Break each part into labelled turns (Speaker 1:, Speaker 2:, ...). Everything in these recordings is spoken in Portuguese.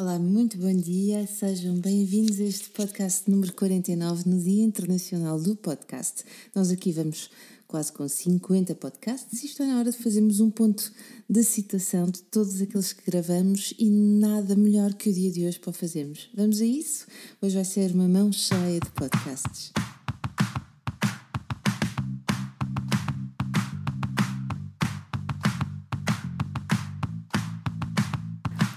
Speaker 1: Olá, muito bom dia, sejam bem-vindos a este podcast número 49 no Dia Internacional do Podcast. Nós aqui vamos quase com 50 podcasts e está na hora de fazermos um ponto de citação de todos aqueles que gravamos e nada melhor que o dia de hoje para fazermos. Vamos a isso? Hoje vai ser uma mão cheia de podcasts.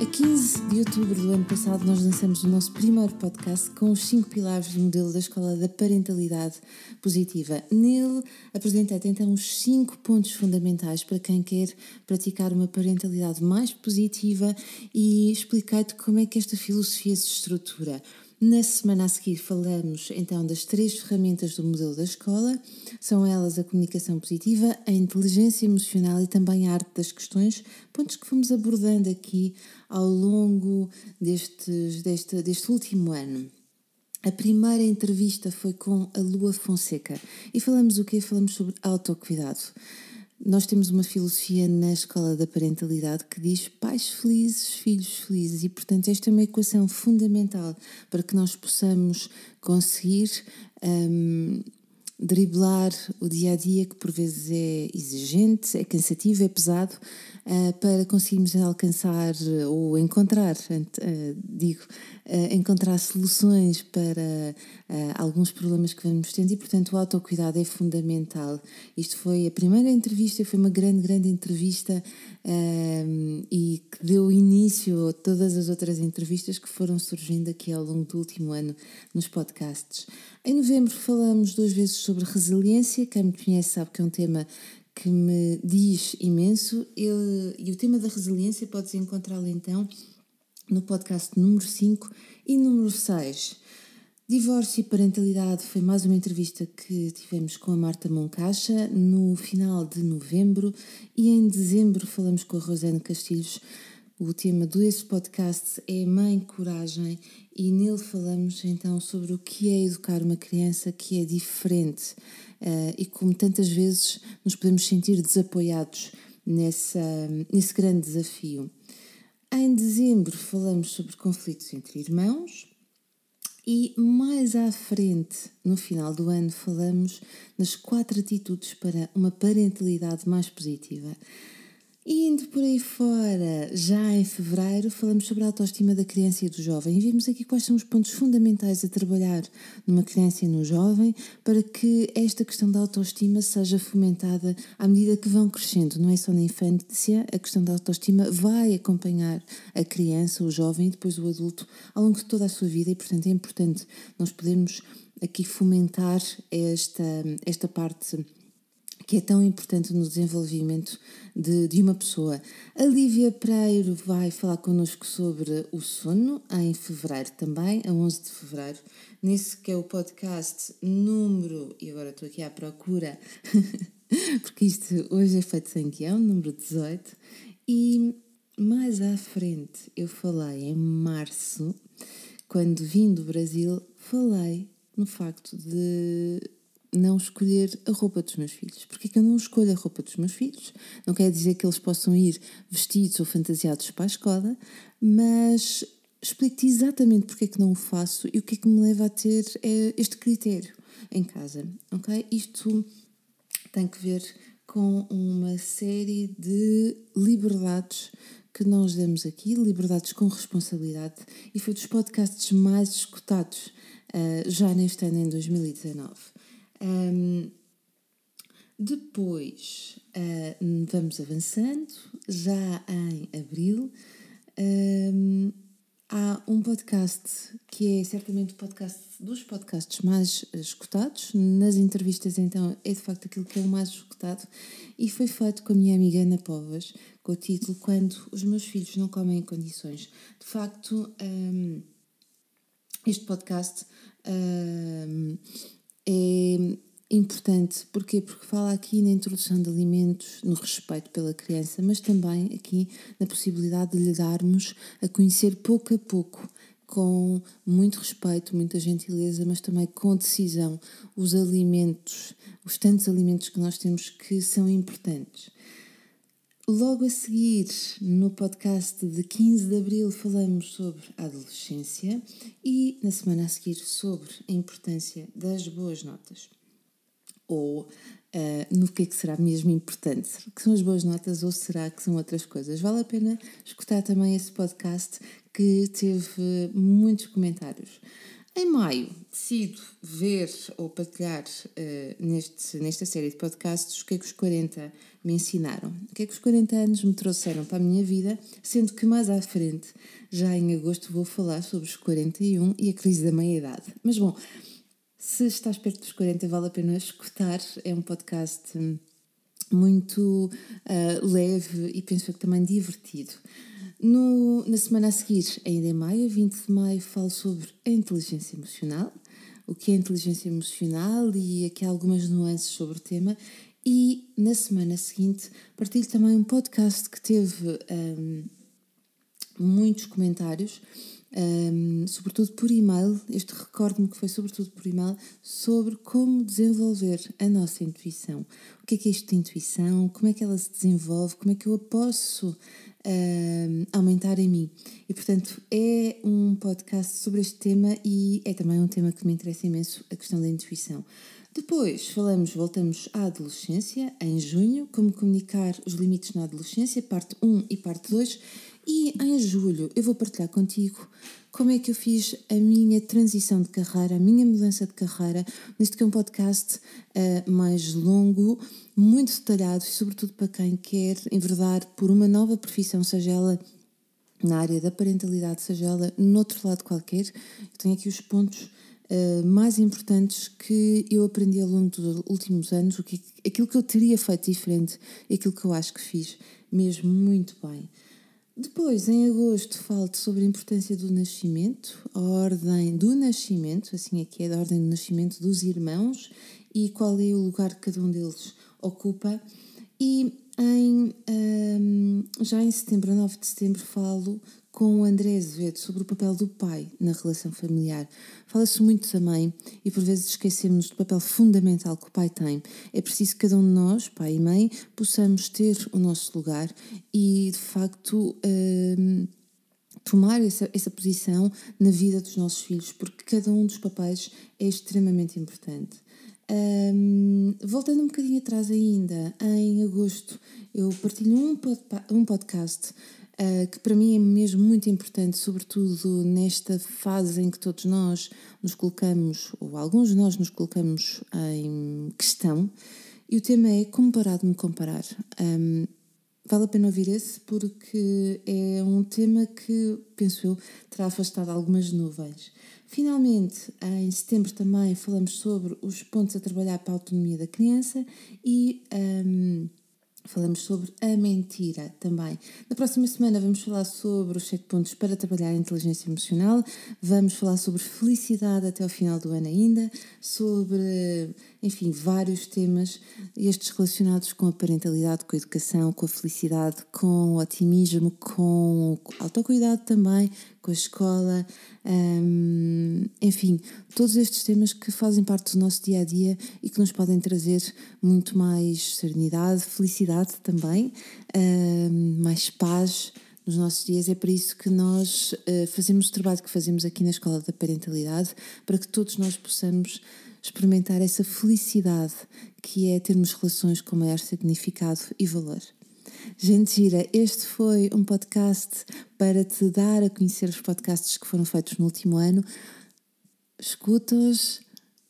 Speaker 1: A 15 de outubro do ano passado, nós lançamos o nosso primeiro podcast com os cinco pilares do modelo da Escola da Parentalidade Positiva. Nele, apresentei então os cinco pontos fundamentais para quem quer praticar uma parentalidade mais positiva e expliquei-te como é que esta filosofia se estrutura. Na semana a seguir falamos então das três ferramentas do modelo da escola, são elas a comunicação positiva, a inteligência emocional e também a arte das questões, pontos que fomos abordando aqui ao longo destes, deste, deste último ano. A primeira entrevista foi com a Lua Fonseca e falamos o quê? Falamos sobre autocuidado. Nós temos uma filosofia na escola da parentalidade que diz pais felizes, filhos felizes, e portanto esta é uma equação fundamental para que nós possamos conseguir um, driblar o dia a dia, que por vezes é exigente, é cansativo, é pesado, uh, para conseguirmos alcançar ou encontrar, uh, digo, uh, encontrar soluções para alguns problemas que vamos tendo e, portanto, o autocuidado é fundamental. Isto foi a primeira entrevista, foi uma grande, grande entrevista e que deu início a todas as outras entrevistas que foram surgindo aqui ao longo do último ano nos podcasts. Em novembro falamos duas vezes sobre resiliência, quem me conhece sabe que é um tema que me diz imenso. Eu, e o tema da resiliência podes encontrá-lo então no podcast número 5 e número 6. Divórcio e parentalidade foi mais uma entrevista que tivemos com a Marta Moncacha no final de novembro e em dezembro falamos com a Rosana Castilhos. O tema desse podcast é Mãe Coragem e nele falamos então sobre o que é educar uma criança que é diferente uh, e como tantas vezes nos podemos sentir desapoiados nessa, nesse grande desafio. Em dezembro falamos sobre conflitos entre irmãos e mais à frente, no final do ano, falamos nas quatro atitudes para uma parentalidade mais positiva. E indo por aí fora, já em fevereiro, falamos sobre a autoestima da criança e do jovem e vimos aqui quais são os pontos fundamentais a trabalhar numa criança e no jovem para que esta questão da autoestima seja fomentada à medida que vão crescendo. Não é só na infância, a questão da autoestima vai acompanhar a criança, o jovem e depois o adulto ao longo de toda a sua vida e, portanto, é importante nós podermos aqui fomentar esta, esta parte que é tão importante no desenvolvimento de, de uma pessoa. A Lívia Pereiro vai falar connosco sobre o sono em fevereiro também, a 11 de fevereiro, nesse que é o podcast número, e agora estou aqui à procura, porque isto hoje é feito sem guião, número 18, e mais à frente eu falei em março, quando vim do Brasil, falei no facto de não escolher a roupa dos meus filhos. Porque é que eu não escolho a roupa dos meus filhos? Não quer dizer que eles possam ir vestidos ou fantasiados para a escola, mas explico-te exatamente porque é que não o faço e o que é que me leva a ter é, este critério em casa, ok? Isto tem que ver com uma série de liberdades que nós damos aqui, liberdades com responsabilidade, e foi dos podcasts mais escutados uh, já neste ano, em 2019. Um, depois uh, vamos avançando, já em abril. Um, há um podcast que é certamente o podcast dos podcasts mais escutados. Nas entrevistas, então, é de facto aquilo que é o mais escutado e foi feito com a minha amiga Ana Povas, com o título Quando os meus filhos não comem em condições. De facto, um, este podcast um, é, importante. Porquê? Porque fala aqui na introdução de alimentos, no respeito pela criança, mas também aqui na possibilidade de lhe darmos a conhecer pouco a pouco, com muito respeito, muita gentileza, mas também com decisão, os alimentos, os tantos alimentos que nós temos que são importantes. Logo a seguir, no podcast de 15 de abril, falamos sobre a adolescência e na semana a seguir sobre a importância das boas notas. Ou uh, no que é que será mesmo importante? Será que são as boas notas ou será que são outras coisas? Vale a pena escutar também esse podcast que teve muitos comentários. Em maio, decido ver ou partilhar uh, neste, nesta série de podcasts o que é que os 40 me ensinaram, o que é que os 40 anos me trouxeram para a minha vida, sendo que mais à frente, já em agosto, vou falar sobre os 41 e a crise da meia-idade. Mas bom, se estás perto dos 40, vale a pena escutar, é um podcast muito uh, leve e penso que também divertido. No, na semana a seguir, ainda em maio, 20 de maio, falo sobre a inteligência emocional, o que é inteligência emocional e aqui algumas nuances sobre o tema. E na semana seguinte, partilho também um podcast que teve um, muitos comentários um, sobretudo por e-mail, este recordo-me que foi sobretudo por e-mail, sobre como desenvolver a nossa intuição. O que é que é isto de intuição? Como é que ela se desenvolve? Como é que eu a posso um, aumentar em mim? E portanto é um podcast sobre este tema e é também um tema que me interessa imenso, a questão da intuição. Depois falamos, voltamos à adolescência, em junho, como comunicar os limites na adolescência, parte 1 e parte 2 e em julho eu vou partilhar contigo como é que eu fiz a minha transição de carreira, a minha mudança de carreira, neste que é um podcast uh, mais longo, muito detalhado sobretudo para quem quer enverdar por uma nova profissão, seja ela na área da parentalidade, seja ela noutro lado qualquer. Eu tenho aqui os pontos uh, mais importantes que eu aprendi ao longo dos últimos anos, o que, aquilo que eu teria feito diferente, aquilo que eu acho que fiz mesmo muito bem. Depois, em agosto, falo sobre a importância do nascimento, a ordem do nascimento, assim é que é, da ordem do nascimento dos irmãos e qual é o lugar que cada um deles ocupa. E em, um, já em setembro, 9 de setembro, falo com o André Azevedo sobre o papel do pai na relação familiar. Fala-se muito da mãe e por vezes esquecemos do papel fundamental que o pai tem. É preciso que cada um de nós, pai e mãe, possamos ter o nosso lugar e de facto. Hum, tomar essa, essa posição na vida dos nossos filhos, porque cada um dos papéis é extremamente importante. Um, voltando um bocadinho atrás ainda, em agosto eu partilho um, pod, um podcast que para mim é mesmo muito importante, sobretudo nesta fase em que todos nós nos colocamos, ou alguns de nós nos colocamos em questão, e o tema é como parar de me comparar. Um, vale a pena ouvir esse porque é um tema que, penso eu, terá afastado algumas nuvens. Finalmente, em setembro também falamos sobre os pontos a trabalhar para a autonomia da criança e. Um, Falamos sobre a mentira também. Na próxima semana vamos falar sobre os sete pontos para trabalhar a inteligência emocional. Vamos falar sobre felicidade até ao final do ano ainda, sobre, enfim, vários temas, estes relacionados com a parentalidade, com a educação, com a felicidade, com o otimismo, com o autocuidado também, com a escola, um, enfim, todos estes temas que fazem parte do nosso dia a dia e que nos podem trazer muito mais serenidade, felicidade também, um, mais paz nos nossos dias. É por isso que nós uh, fazemos o trabalho que fazemos aqui na Escola da Parentalidade, para que todos nós possamos experimentar essa felicidade que é termos relações com maior significado e valor. Gente gira, este foi um podcast para te dar a conhecer os podcasts que foram feitos no último ano. Escuta-os,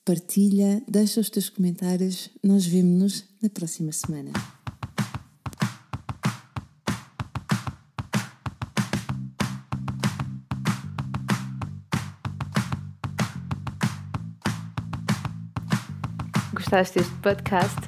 Speaker 1: partilha, deixa os teus comentários. Nós vemo-nos na próxima semana.
Speaker 2: Gostaste deste podcast?